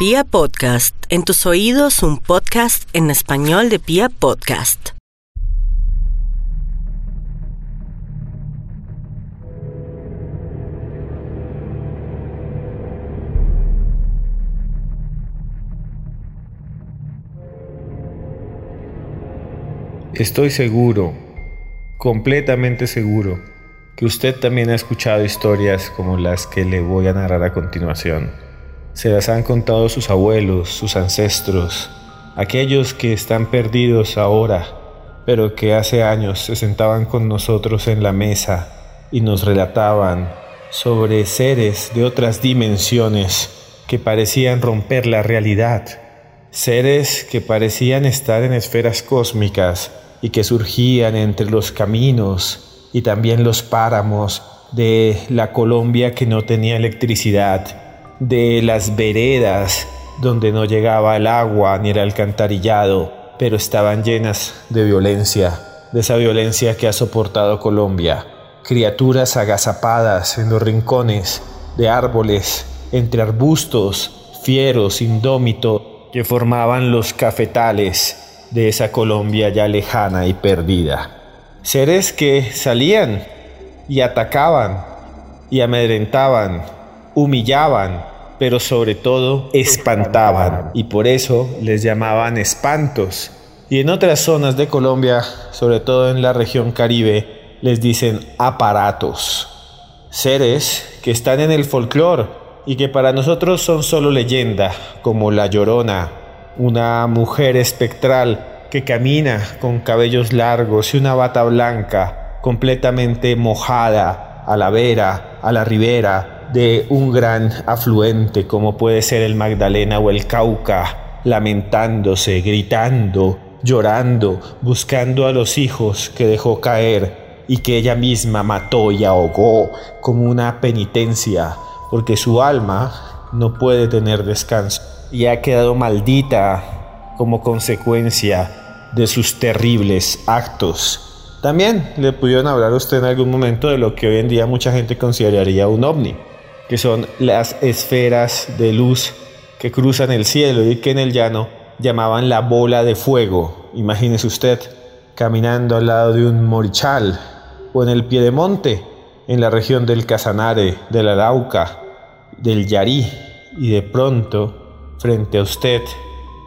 Pia Podcast, en tus oídos un podcast en español de Pia Podcast. Estoy seguro, completamente seguro, que usted también ha escuchado historias como las que le voy a narrar a continuación. Se las han contado sus abuelos, sus ancestros, aquellos que están perdidos ahora, pero que hace años se sentaban con nosotros en la mesa y nos relataban sobre seres de otras dimensiones que parecían romper la realidad, seres que parecían estar en esferas cósmicas y que surgían entre los caminos y también los páramos de la Colombia que no tenía electricidad de las veredas donde no llegaba el agua ni el alcantarillado, pero estaban llenas de violencia, de esa violencia que ha soportado Colombia. Criaturas agazapadas en los rincones de árboles, entre arbustos, fieros, indómitos, que formaban los cafetales de esa Colombia ya lejana y perdida. Seres que salían y atacaban y amedrentaban, humillaban, pero sobre todo espantaban y por eso les llamaban espantos. Y en otras zonas de Colombia, sobre todo en la región caribe, les dicen aparatos. Seres que están en el folclore y que para nosotros son solo leyenda, como la llorona, una mujer espectral que camina con cabellos largos y una bata blanca completamente mojada a la vera, a la ribera, de un gran afluente como puede ser el Magdalena o el Cauca, lamentándose, gritando, llorando, buscando a los hijos que dejó caer y que ella misma mató y ahogó como una penitencia, porque su alma no puede tener descanso y ha quedado maldita como consecuencia de sus terribles actos. También le pudieron hablar a usted en algún momento de lo que hoy en día mucha gente consideraría un ovni que son las esferas de luz que cruzan el cielo y que en el llano llamaban la bola de fuego. Imagínese usted caminando al lado de un morichal o en el pie de monte, en la región del Casanare, del Arauca, del Yarí, y de pronto, frente a usted,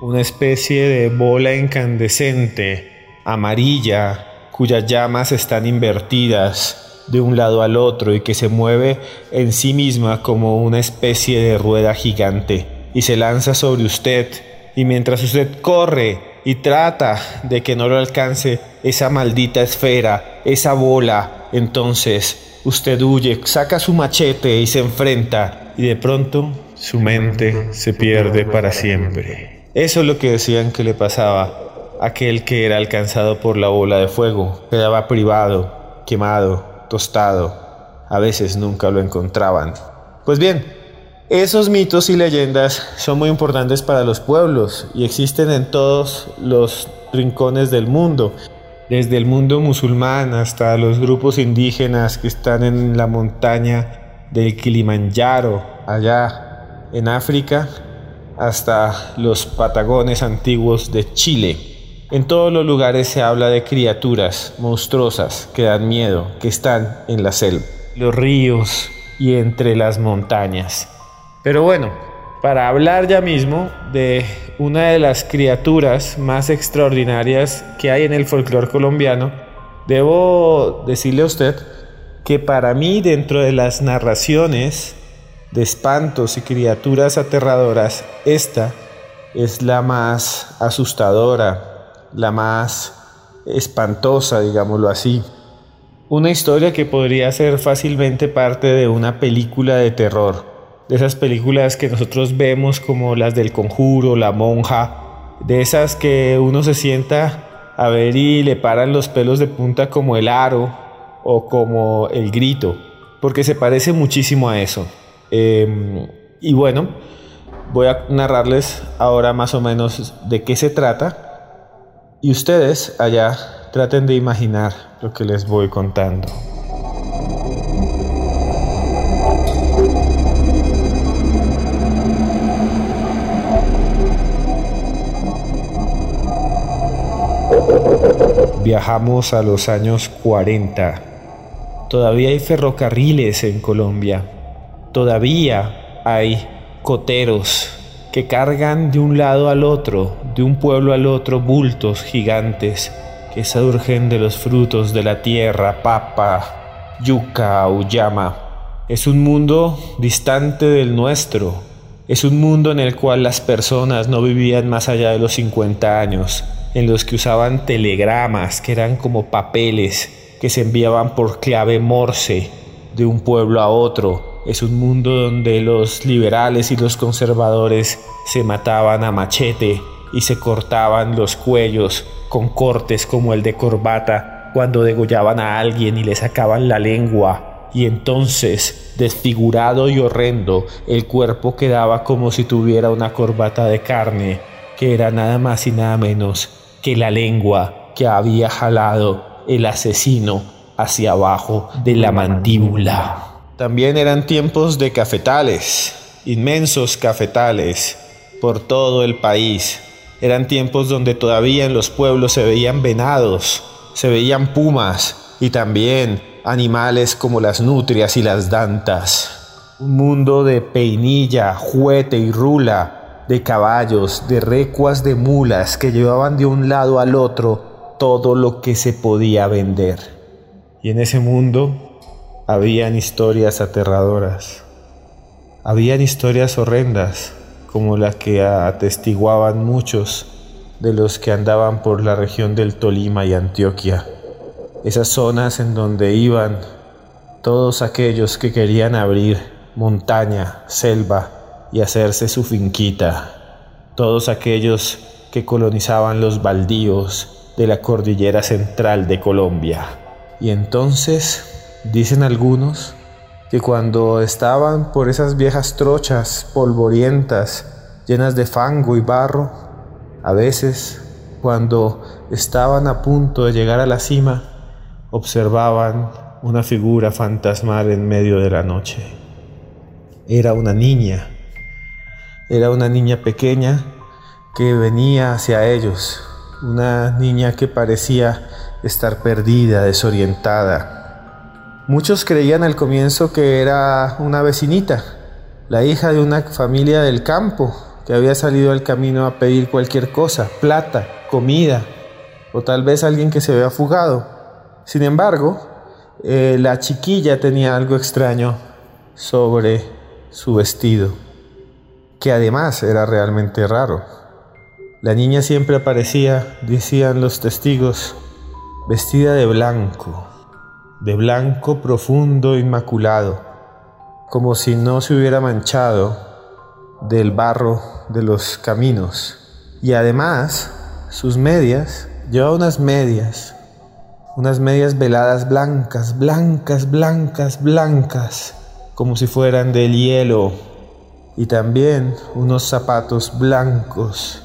una especie de bola incandescente, amarilla, cuyas llamas están invertidas de un lado al otro y que se mueve en sí misma como una especie de rueda gigante y se lanza sobre usted y mientras usted corre y trata de que no lo alcance esa maldita esfera, esa bola, entonces usted huye, saca su machete y se enfrenta y de pronto su mente se pierde para siempre. Eso es lo que decían que le pasaba a aquel que era alcanzado por la bola de fuego, quedaba privado, quemado, tostado. A veces nunca lo encontraban. Pues bien, esos mitos y leyendas son muy importantes para los pueblos y existen en todos los rincones del mundo, desde el mundo musulmán hasta los grupos indígenas que están en la montaña del Kilimanjaro, allá en África, hasta los Patagones antiguos de Chile. En todos los lugares se habla de criaturas monstruosas que dan miedo, que están en la selva, los ríos y entre las montañas. Pero bueno, para hablar ya mismo de una de las criaturas más extraordinarias que hay en el folclore colombiano, debo decirle a usted que para mí dentro de las narraciones de espantos y criaturas aterradoras, esta es la más asustadora, la más espantosa, digámoslo así. Una historia que podría ser fácilmente parte de una película de terror, de esas películas que nosotros vemos como las del conjuro, la monja, de esas que uno se sienta a ver y le paran los pelos de punta como el aro o como el grito, porque se parece muchísimo a eso. Em, y bueno, voy a narrarles ahora más o menos de qué se trata y ustedes allá traten de imaginar lo que les voy contando. Viajamos a los años 40. Todavía hay ferrocarriles en Colombia. Todavía hay coteros que cargan de un lado al otro, de un pueblo al otro, bultos gigantes que surgen de los frutos de la tierra, papa, yuca, uyama. Es un mundo distante del nuestro. Es un mundo en el cual las personas no vivían más allá de los 50 años, en los que usaban telegramas que eran como papeles que se enviaban por clave morse de un pueblo a otro. Es un mundo donde los liberales y los conservadores se mataban a machete y se cortaban los cuellos con cortes como el de corbata cuando degollaban a alguien y le sacaban la lengua. Y entonces, desfigurado y horrendo, el cuerpo quedaba como si tuviera una corbata de carne, que era nada más y nada menos que la lengua que había jalado el asesino hacia abajo de la mandíbula. También eran tiempos de cafetales, inmensos cafetales, por todo el país. Eran tiempos donde todavía en los pueblos se veían venados, se veían pumas y también animales como las nutrias y las dantas. Un mundo de peinilla, juete y rula, de caballos, de recuas de mulas que llevaban de un lado al otro todo lo que se podía vender. Y en ese mundo habían historias aterradoras, habían historias horrendas, como la que atestiguaban muchos de los que andaban por la región del Tolima y Antioquia, esas zonas en donde iban todos aquellos que querían abrir montaña, selva y hacerse su finquita, todos aquellos que colonizaban los baldíos de la cordillera central de Colombia. Y entonces Dicen algunos que cuando estaban por esas viejas trochas polvorientas, llenas de fango y barro, a veces cuando estaban a punto de llegar a la cima, observaban una figura fantasmal en medio de la noche. Era una niña, era una niña pequeña que venía hacia ellos, una niña que parecía estar perdida, desorientada, Muchos creían al comienzo que era una vecinita, la hija de una familia del campo que había salido al camino a pedir cualquier cosa, plata, comida, o tal vez alguien que se había fugado. Sin embargo, eh, la chiquilla tenía algo extraño sobre su vestido, que además era realmente raro. La niña siempre aparecía, decían los testigos, vestida de blanco de blanco profundo inmaculado, como si no se hubiera manchado del barro de los caminos. Y además, sus medias, llevaba unas medias, unas medias veladas blancas, blancas, blancas, blancas, como si fueran del hielo, y también unos zapatos blancos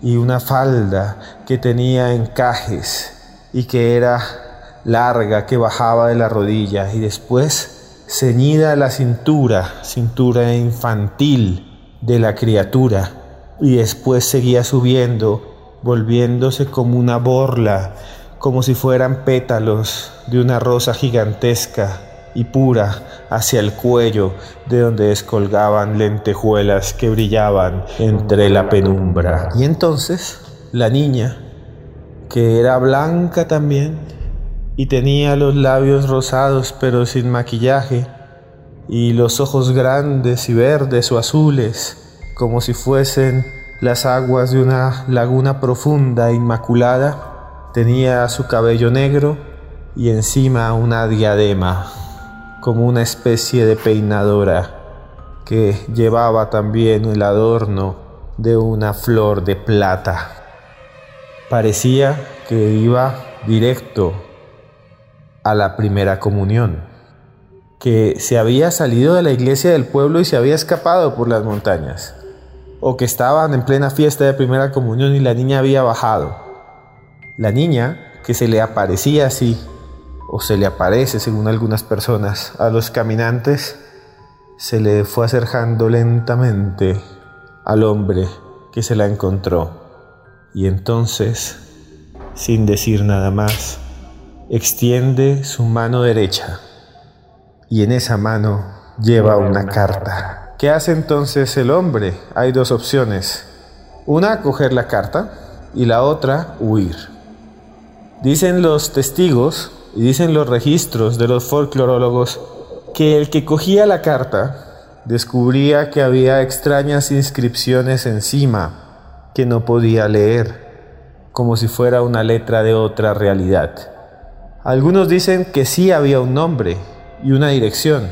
y una falda que tenía encajes y que era larga que bajaba de la rodilla y después ceñida a la cintura, cintura infantil de la criatura, y después seguía subiendo, volviéndose como una borla, como si fueran pétalos de una rosa gigantesca y pura hacia el cuello, de donde descolgaban lentejuelas que brillaban entre la penumbra. Y entonces la niña, que era blanca también, y tenía los labios rosados pero sin maquillaje y los ojos grandes y verdes o azules como si fuesen las aguas de una laguna profunda e inmaculada. Tenía su cabello negro y encima una diadema como una especie de peinadora que llevaba también el adorno de una flor de plata. Parecía que iba directo a la primera comunión, que se había salido de la iglesia del pueblo y se había escapado por las montañas, o que estaban en plena fiesta de primera comunión y la niña había bajado. La niña, que se le aparecía así, o se le aparece según algunas personas, a los caminantes, se le fue acercando lentamente al hombre que se la encontró. Y entonces sin decir nada más, extiende su mano derecha y en esa mano lleva una carta. ¿Qué hace entonces el hombre? Hay dos opciones. Una, coger la carta y la otra, huir. Dicen los testigos y dicen los registros de los folclorólogos que el que cogía la carta descubría que había extrañas inscripciones encima que no podía leer, como si fuera una letra de otra realidad. Algunos dicen que sí había un nombre y una dirección,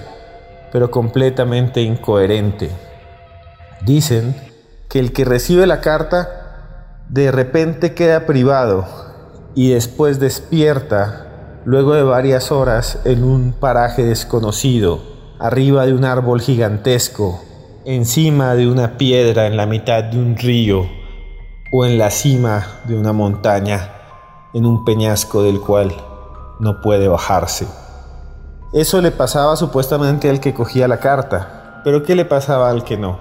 pero completamente incoherente. Dicen que el que recibe la carta de repente queda privado y después despierta luego de varias horas en un paraje desconocido, arriba de un árbol gigantesco, encima de una piedra en la mitad de un río o en la cima de una montaña, en un peñasco del cual no puede bajarse. Eso le pasaba supuestamente al que cogía la carta, pero ¿qué le pasaba al que no?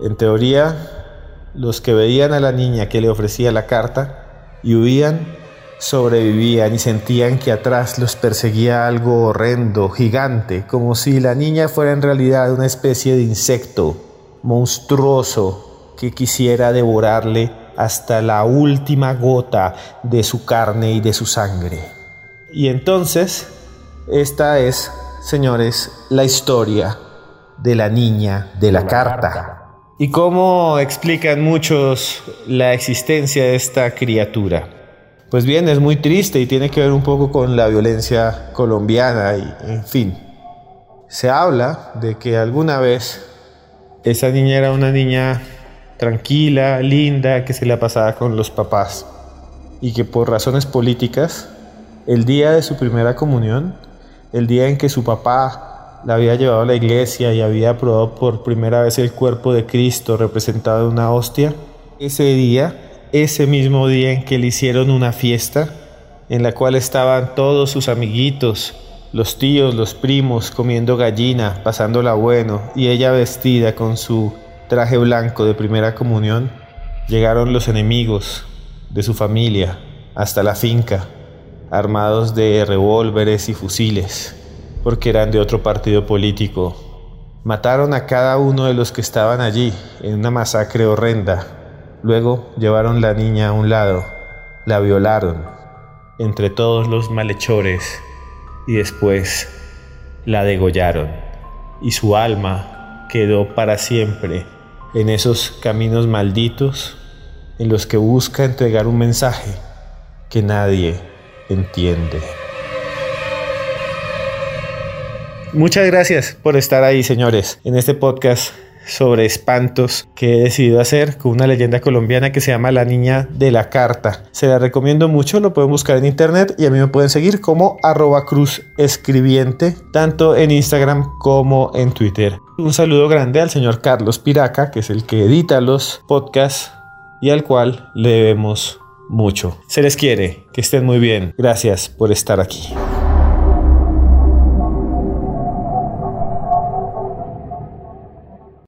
En teoría, los que veían a la niña que le ofrecía la carta y huían, sobrevivían y sentían que atrás los perseguía algo horrendo, gigante, como si la niña fuera en realidad una especie de insecto monstruoso que quisiera devorarle hasta la última gota de su carne y de su sangre. Y entonces esta es, señores, la historia de la niña de la carta. ¿Y cómo explican muchos la existencia de esta criatura? Pues bien, es muy triste y tiene que ver un poco con la violencia colombiana y, en fin. Se habla de que alguna vez esa niña era una niña tranquila, linda, que se la pasaba con los papás y que por razones políticas, el día de su primera comunión, el día en que su papá la había llevado a la iglesia y había probado por primera vez el cuerpo de Cristo representado en una hostia, ese día, ese mismo día en que le hicieron una fiesta, en la cual estaban todos sus amiguitos, los tíos, los primos, comiendo gallina, pasándola bueno, y ella vestida con su traje blanco de primera comunión, llegaron los enemigos de su familia hasta la finca armados de revólveres y fusiles, porque eran de otro partido político. Mataron a cada uno de los que estaban allí en una masacre horrenda. Luego llevaron la niña a un lado, la violaron entre todos los malhechores y después la degollaron. Y su alma quedó para siempre en esos caminos malditos en los que busca entregar un mensaje que nadie entiende. Muchas gracias por estar ahí, señores, en este podcast sobre espantos que he decidido hacer con una leyenda colombiana que se llama La Niña de la Carta. Se la recomiendo mucho, lo pueden buscar en internet y a mí me pueden seguir como arroba cruz escribiente, tanto en Instagram como en Twitter. Un saludo grande al señor Carlos Piraca, que es el que edita los podcasts y al cual le debemos mucho. Se les quiere, que estén muy bien. Gracias por estar aquí.